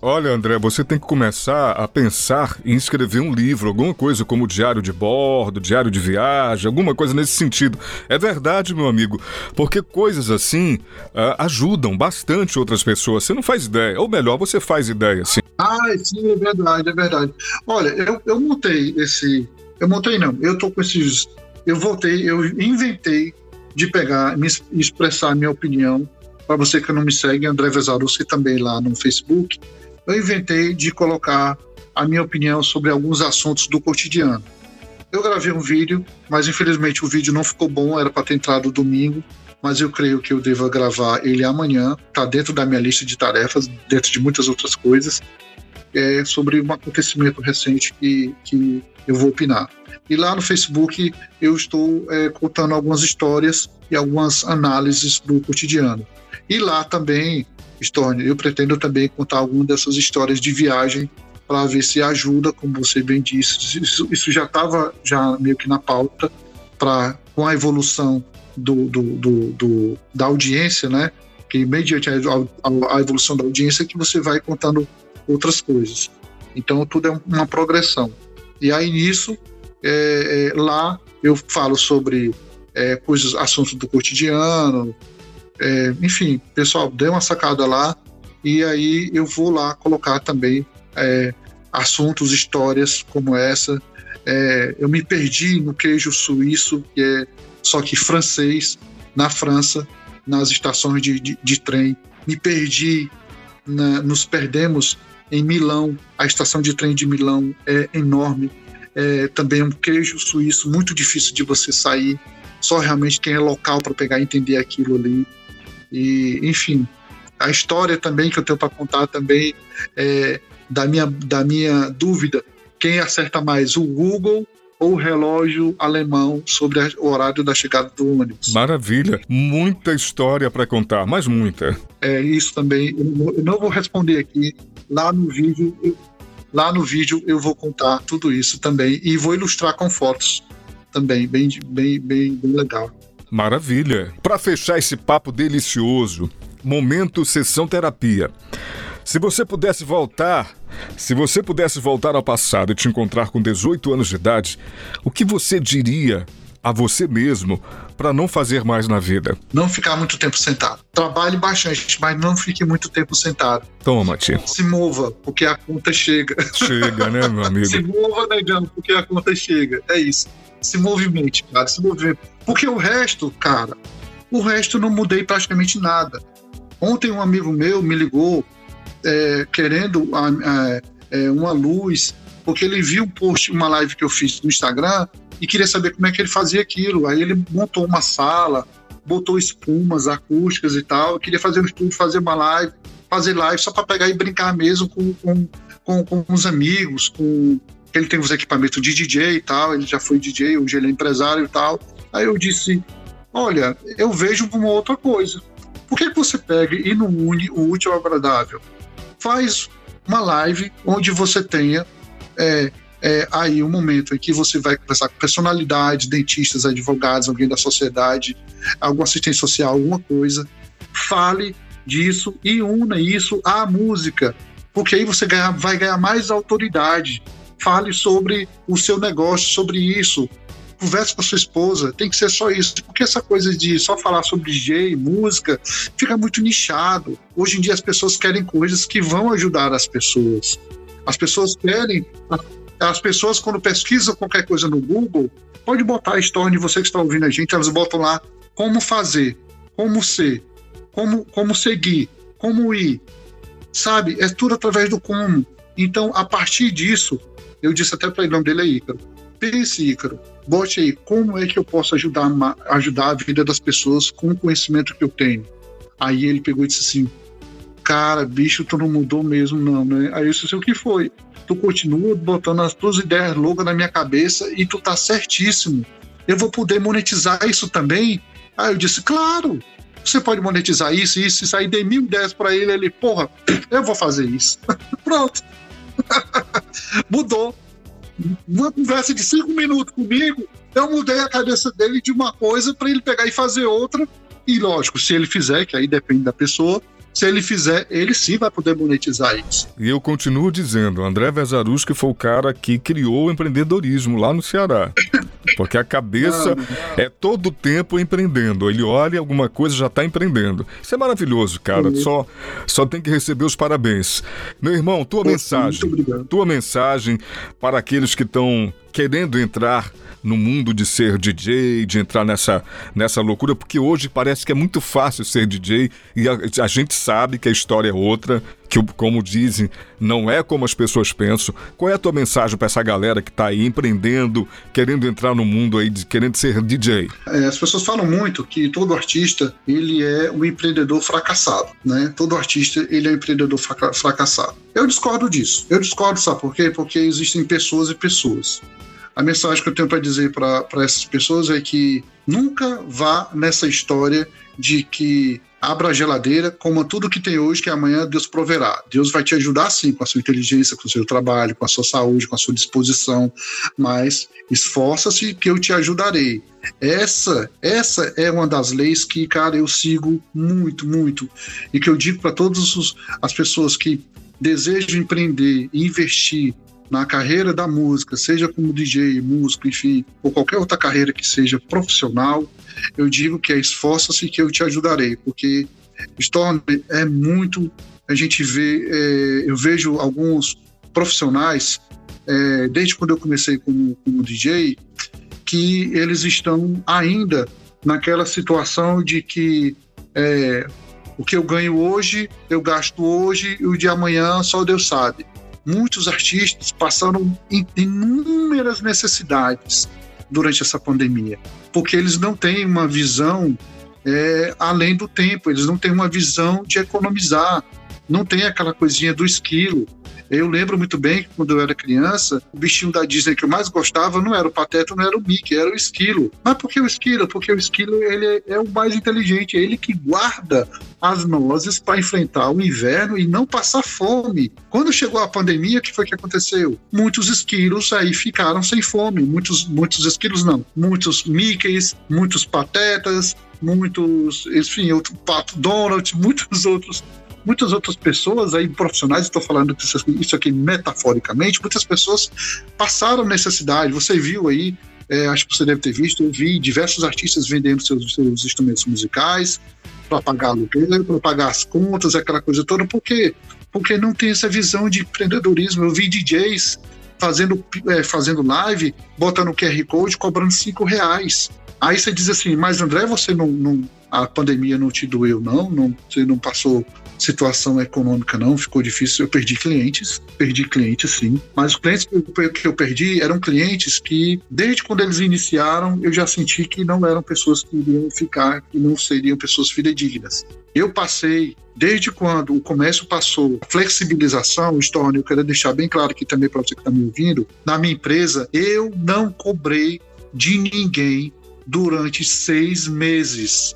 Olha, André, você tem que começar a pensar em escrever um livro, alguma coisa como diário de bordo, diário de viagem, alguma coisa nesse sentido. É verdade, meu amigo, porque coisas assim uh, ajudam bastante outras pessoas. Você não faz ideia, ou melhor, você faz ideia, sim. Ah, sim, é verdade, é verdade. Olha, eu, eu montei esse. Eu montei não, eu tô com esses. Eu voltei, eu inventei de pegar, me expressar minha opinião. Para você que não me segue, André Vezarussi também lá no Facebook eu inventei de colocar a minha opinião sobre alguns assuntos do cotidiano. Eu gravei um vídeo, mas infelizmente o vídeo não ficou bom, era para ter entrado domingo, mas eu creio que eu devo gravar ele amanhã. Está dentro da minha lista de tarefas, dentro de muitas outras coisas, é sobre um acontecimento recente que, que eu vou opinar. E lá no Facebook eu estou é, contando algumas histórias e algumas análises do cotidiano. E lá também Storni, eu pretendo também contar alguma dessas histórias de viagem para ver se ajuda, como você bem disse. Isso, isso já estava já meio que na pauta para com a evolução do, do, do, do, da audiência, né? Que mediante a, a, a evolução da audiência que você vai contando outras coisas. Então tudo é uma progressão. E aí nisso, é, é, lá eu falo sobre é, coisas, assuntos do cotidiano, é, enfim, pessoal, dê uma sacada lá e aí eu vou lá colocar também é, assuntos, histórias como essa. É, eu me perdi no queijo suíço, que é só que francês, na França, nas estações de, de, de trem. Me perdi, na, nos perdemos em Milão. A estação de trem de Milão é enorme. É também um queijo suíço muito difícil de você sair. Só realmente quem é local para pegar e entender aquilo ali. E, enfim, a história também que eu tenho para contar também é da minha, da minha dúvida, quem acerta mais, o Google ou o relógio alemão sobre o horário da chegada do ônibus. Maravilha, muita história para contar, mas muita. É isso também. Eu não vou responder aqui. Lá no vídeo, eu, lá no vídeo eu vou contar tudo isso também e vou ilustrar com fotos também, bem, bem, bem, bem legal. Maravilha. Para fechar esse papo delicioso, momento sessão terapia. Se você pudesse voltar, se você pudesse voltar ao passado e te encontrar com 18 anos de idade, o que você diria a você mesmo para não fazer mais na vida? Não ficar muito tempo sentado. Trabalhe bastante, mas não fique muito tempo sentado. Toma, tia. Se mova, porque a conta chega. Chega, né, meu amigo? Se mova, negando, porque a conta chega. É isso. Se movimente, cara, se movimente. Porque o resto, cara, o resto não mudei praticamente nada. Ontem um amigo meu me ligou é, querendo é, é, uma luz, porque ele viu um post, uma live que eu fiz no Instagram e queria saber como é que ele fazia aquilo. Aí ele montou uma sala, botou espumas acústicas e tal, queria fazer um estudo, fazer uma live, fazer live só para pegar e brincar mesmo com, com, com, com os amigos, com ele tem os equipamentos de DJ e tal, ele já foi DJ, hoje ele é empresário e tal. Aí eu disse: Olha, eu vejo uma outra coisa. Por que você pega e não une o útil ao agradável? Faz uma live onde você tenha é, é aí o momento em que você vai conversar com personalidades, dentistas, advogados, alguém da sociedade, algum assistente social, alguma coisa. Fale disso e una isso à música, porque aí você ganha, vai ganhar mais autoridade. Fale sobre o seu negócio, sobre isso. Converse com a sua esposa, tem que ser só isso. Porque essa coisa de só falar sobre DJ, música, fica muito nichado. Hoje em dia as pessoas querem coisas que vão ajudar as pessoas. As pessoas querem. As pessoas, quando pesquisam qualquer coisa no Google, pode botar a história de você que está ouvindo a gente, elas botam lá como fazer, como ser, como, como seguir, como ir. Sabe? É tudo através do como. Então, a partir disso, eu disse até para o nome dele é Ícaro. Pense, Ícaro, bote aí, como é que eu posso ajudar, ajudar a vida das pessoas com o conhecimento que eu tenho? Aí ele pegou e disse assim, cara, bicho, tu não mudou mesmo não, né? Aí eu disse, o que foi? Tu continua botando as tuas ideias loucas na minha cabeça e tu tá certíssimo. Eu vou poder monetizar isso também? Aí eu disse, claro, você pode monetizar isso, isso, isso. Aí dei mil ideias para ele, ele, porra, eu vou fazer isso. Pronto. Mudou. Uma conversa de cinco minutos comigo, eu mudei a cabeça dele de uma coisa para ele pegar e fazer outra. E lógico, se ele fizer, que aí depende da pessoa, se ele fizer, ele sim vai poder monetizar isso. E eu continuo dizendo, André Vezarus que foi o cara que criou o empreendedorismo lá no Ceará. Porque a cabeça não, é todo o tempo empreendendo. Ele olha alguma coisa já está empreendendo. Isso é maravilhoso, cara. Só, só tem que receber os parabéns. Meu irmão, tua mensagem. Tua mensagem para aqueles que estão querendo entrar no mundo de ser DJ, de entrar nessa, nessa loucura, porque hoje parece que é muito fácil ser DJ e a, a gente sabe que a história é outra, que, como dizem, não é como as pessoas pensam. Qual é a tua mensagem para essa galera que está aí empreendendo, querendo entrar no mundo aí, de, querendo ser DJ? É, as pessoas falam muito que todo artista ele é um empreendedor fracassado, né? Todo artista ele é um empreendedor fracassado. Eu discordo disso. Eu discordo, sabe por quê? Porque existem pessoas e pessoas. A mensagem que eu tenho para dizer para essas pessoas é que nunca vá nessa história de que abra a geladeira, coma tudo que tem hoje, que amanhã Deus proverá. Deus vai te ajudar sim com a sua inteligência, com o seu trabalho, com a sua saúde, com a sua disposição, mas esforça-se que eu te ajudarei. Essa, essa é uma das leis que, cara, eu sigo muito, muito e que eu digo para todas as pessoas que desejam empreender e investir na carreira da música, seja como DJ, músico, enfim, ou qualquer outra carreira que seja profissional, eu digo que é esforça-se que eu te ajudarei, porque Storm é muito. A gente vê, é, eu vejo alguns profissionais, é, desde quando eu comecei como, como DJ, que eles estão ainda naquela situação de que é, o que eu ganho hoje, eu gasto hoje e o de amanhã só Deus sabe muitos artistas passaram inúmeras necessidades durante essa pandemia, porque eles não têm uma visão é, além do tempo, eles não têm uma visão de economizar, não tem aquela coisinha do esquilo. Eu lembro muito bem que quando eu era criança, o bichinho da Disney que eu mais gostava não era o Pateta, não era o Mickey, era o Esquilo. Mas por que o Esquilo? Porque o Esquilo ele é, é o mais inteligente, é ele que guarda as nozes para enfrentar o inverno e não passar fome. Quando chegou a pandemia, o que foi que aconteceu? Muitos esquilos aí ficaram sem fome, muitos, muitos esquilos não, muitos Mickeys, muitos Patetas, muitos, enfim, outro Pato Donald, muitos outros muitas outras pessoas aí, profissionais, estou falando isso aqui metaforicamente, muitas pessoas passaram necessidade. Você viu aí, é, acho que você deve ter visto, eu vi diversos artistas vendendo seus, seus instrumentos musicais para pagar aluguel, para pagar as contas, aquela coisa toda, por quê? Porque não tem essa visão de empreendedorismo. Eu vi DJs fazendo, é, fazendo live, botando QR Code, cobrando cinco reais. Aí você diz assim, mas André, você não, não a pandemia não te doeu, não? não você não passou situação econômica, não, ficou difícil. Eu perdi clientes, perdi clientes sim, mas os clientes que eu perdi eram clientes que, desde quando eles iniciaram, eu já senti que não eram pessoas que iriam ficar, que não seriam pessoas fidedignas. Eu passei, desde quando o comércio passou a flexibilização, Storm, eu quero deixar bem claro aqui também para você que está me ouvindo, na minha empresa, eu não cobrei de ninguém durante seis meses.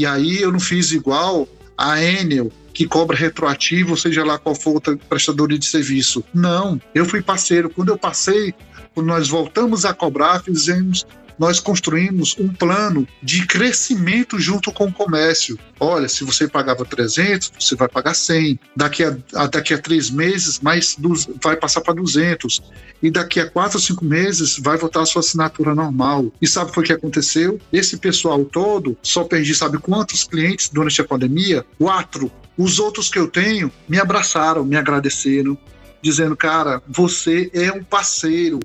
E aí eu não fiz igual a Enel, que cobra retroativo, seja lá qual for outra prestadora de serviço. Não, eu fui parceiro. Quando eu passei, quando nós voltamos a cobrar, fizemos nós construímos um plano de crescimento junto com o comércio. Olha, se você pagava 300, você vai pagar 100. Daqui a, a daqui a três meses, mais vai passar para 200. E daqui a quatro, cinco meses, vai voltar a sua assinatura normal. E sabe o que aconteceu? Esse pessoal todo, só perdi, sabe quantos clientes durante a pandemia? Quatro. Os outros que eu tenho me abraçaram, me agradeceram, dizendo, cara, você é um parceiro,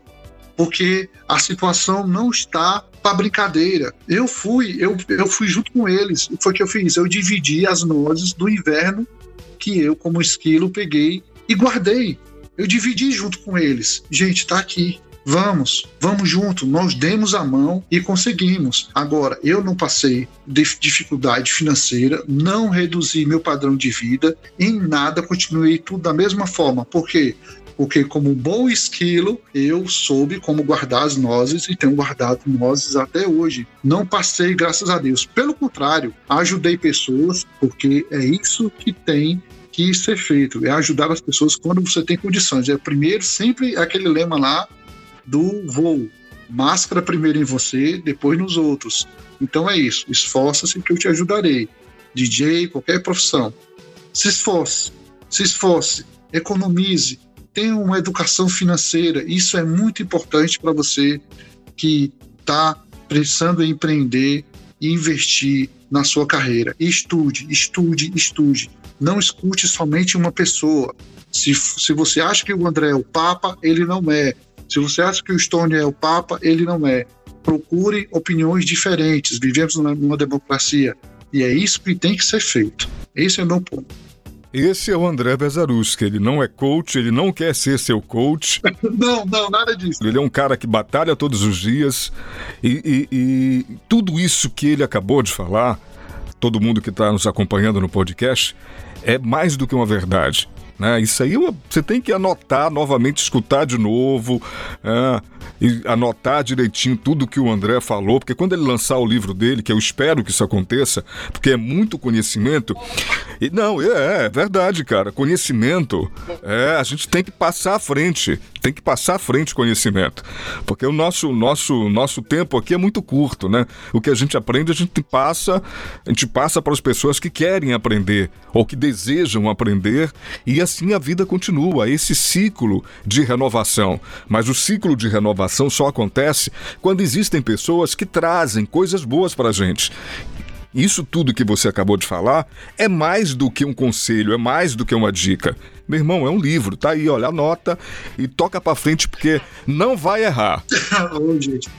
porque a situação não está para brincadeira. Eu fui, eu, eu fui junto com eles. Foi o que eu fiz. Eu dividi as nozes do inverno que eu, como esquilo, peguei e guardei. Eu dividi junto com eles. Gente, tá aqui. Vamos, vamos junto. Nós demos a mão e conseguimos. Agora, eu não passei dificuldade financeira, não reduzi meu padrão de vida, em nada continuei tudo da mesma forma. Por quê? porque como bom esquilo, eu soube como guardar as nozes e tenho guardado nozes até hoje. Não passei, graças a Deus. Pelo contrário, ajudei pessoas, porque é isso que tem que ser feito, é ajudar as pessoas quando você tem condições. É primeiro sempre aquele lema lá do voo. Máscara primeiro em você, depois nos outros. Então é isso. Esforça-se que eu te ajudarei. DJ, qualquer profissão. Se esforce, se esforce, economize, tenha uma educação financeira. Isso é muito importante para você que está precisando empreender e investir na sua carreira. Estude, estude, estude. Não escute somente uma pessoa. Se, se você acha que o André é o Papa, ele não é. Se você acha que o Stone é o Papa, ele não é. Procure opiniões diferentes. Vivemos numa democracia. E é isso que tem que ser feito. Esse é o meu ponto. Esse é o André Bezaruski. Ele não é coach, ele não quer ser seu coach. não, não, nada disso. Ele é um cara que batalha todos os dias. E, e, e tudo isso que ele acabou de falar, todo mundo que está nos acompanhando no podcast, é mais do que uma verdade. Né? Isso aí você tem que anotar novamente, escutar de novo. É, e anotar direitinho tudo que o André falou, porque quando ele lançar o livro dele, que eu espero que isso aconteça, porque é muito conhecimento. E não, é, é verdade, cara. Conhecimento, é, a gente tem que passar à frente, tem que passar à frente conhecimento, porque o nosso nosso nosso tempo aqui é muito curto, né? O que a gente aprende, a gente passa, a gente passa para as pessoas que querem aprender ou que desejam aprender, e assim a vida continua, esse ciclo de renovação. Mas o ciclo de renovação só acontece quando existem pessoas que trazem coisas boas para a gente. Isso tudo que você acabou de falar é mais do que um conselho, é mais do que uma dica. Meu irmão, é um livro, tá aí, olha, anota e toca para frente porque não vai errar. Ô, gente,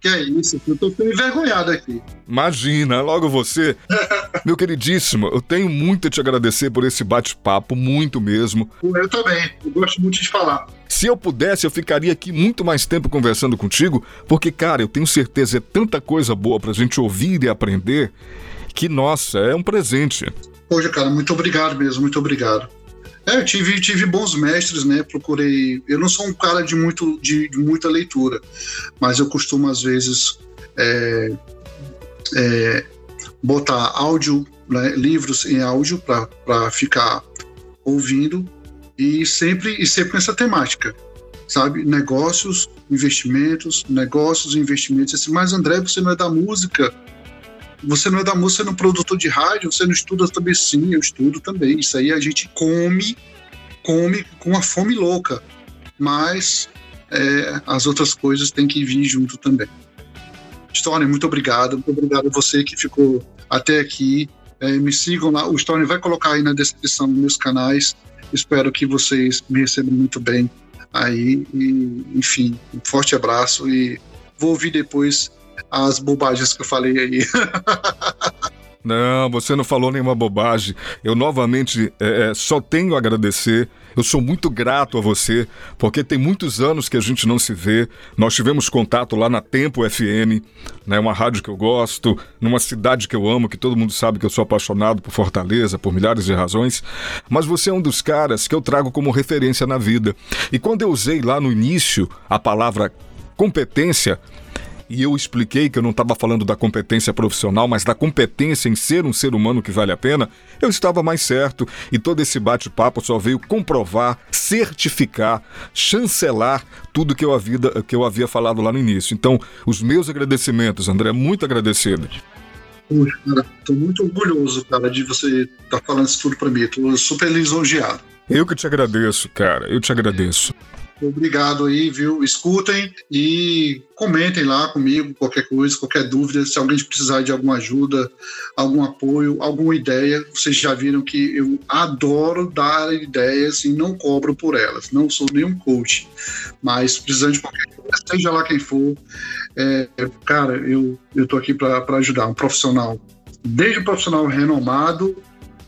que é isso? Eu tô ficando envergonhado aqui. Imagina, logo você. Meu queridíssimo, eu tenho muito a te agradecer por esse bate-papo, muito mesmo. Eu também, eu gosto muito de falar. Se eu pudesse, eu ficaria aqui muito mais tempo conversando contigo, porque, cara, eu tenho certeza, é tanta coisa boa pra gente ouvir e aprender, que, nossa, é um presente. Poxa, cara, muito obrigado mesmo, muito obrigado. É, eu tive, tive bons mestres, né? Procurei. Eu não sou um cara de, muito, de, de muita leitura, mas eu costumo, às vezes, é, é, botar áudio, né, livros em áudio para ficar ouvindo e sempre, e sempre nessa temática, sabe? Negócios, investimentos, negócios, investimentos. Mas, André, você não é da música você não é da música, você não é produtor de rádio, você não estuda também? Sim, eu estudo também. Isso aí a gente come, come com uma fome louca. Mas é, as outras coisas têm que vir junto também. Stone, muito obrigado. Muito obrigado a você que ficou até aqui. É, me sigam lá. O Stone vai colocar aí na descrição meus canais. Espero que vocês me recebam muito bem aí. E, enfim, um forte abraço e vou ouvir depois as bobagens que eu falei aí. Não, você não falou nenhuma bobagem. Eu novamente é, é, só tenho a agradecer. Eu sou muito grato a você, porque tem muitos anos que a gente não se vê. Nós tivemos contato lá na Tempo FM, né, uma rádio que eu gosto, numa cidade que eu amo, que todo mundo sabe que eu sou apaixonado por Fortaleza, por milhares de razões. Mas você é um dos caras que eu trago como referência na vida. E quando eu usei lá no início a palavra competência, e eu expliquei que eu não estava falando da competência profissional, mas da competência em ser um ser humano que vale a pena, eu estava mais certo e todo esse bate-papo só veio comprovar, certificar, chancelar tudo que eu, havia, que eu havia falado lá no início. Então, os meus agradecimentos, André, muito agradecido. Poxa, cara, tô muito orgulhoso, cara, de você estar tá falando isso tudo para mim. Tô super lisonjeado. Eu que te agradeço, cara. Eu te agradeço. Obrigado aí, viu? Escutem e comentem lá comigo qualquer coisa, qualquer dúvida. Se alguém precisar de alguma ajuda, algum apoio, alguma ideia, vocês já viram que eu adoro dar ideias e não cobro por elas. Não sou nenhum coach, mas precisando de qualquer coisa, seja lá quem for, é, cara, eu, tô aqui para ajudar. Um profissional, desde um profissional renomado,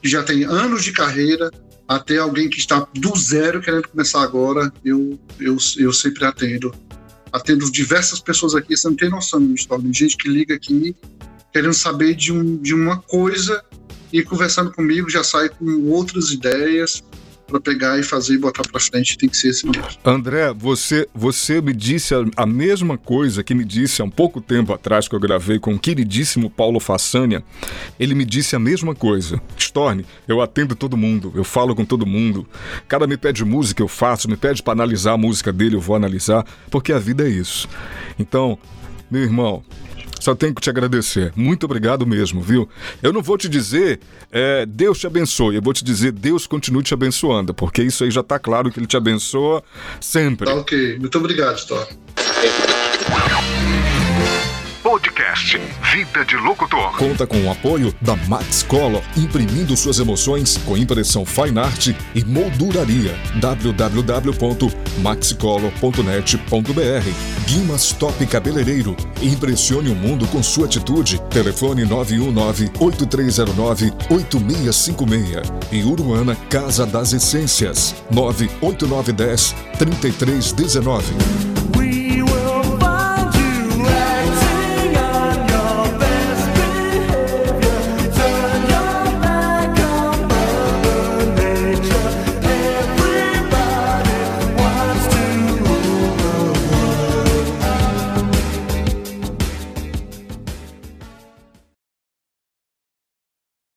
que já tem anos de carreira, até alguém que está do zero querendo começar agora, eu, eu, eu sempre atendo. Atendo diversas pessoas aqui, você não tem noção, Storm. Gente que liga aqui querendo saber de, um, de uma coisa e conversando comigo já sai com outras ideias, para pegar e fazer e botar para frente tem que ser esse mesmo. André, você, você me disse a, a, mesma coisa que me disse há um pouco tempo atrás que eu gravei com o queridíssimo Paulo Façanha. Ele me disse a mesma coisa. Storne, eu atendo todo mundo, eu falo com todo mundo. Cada me pede música, eu faço, me pede para analisar a música dele, eu vou analisar, porque a vida é isso. Então, meu irmão, só tenho que te agradecer. Muito obrigado mesmo, viu? Eu não vou te dizer é, Deus te abençoe, eu vou te dizer Deus continue te abençoando, porque isso aí já tá claro que Ele te abençoa sempre. Tá ok. Muito obrigado, Thor. Podcast Vida de Locutor. Conta com o apoio da Max Color, imprimindo suas emoções com impressão fine art e molduraria. www.maxcolor.net.br Guimas Top Cabeleireiro. Impressione o mundo com sua atitude. Telefone 919-8309-8656. E Uruana Casa das Essências. 98910 3319.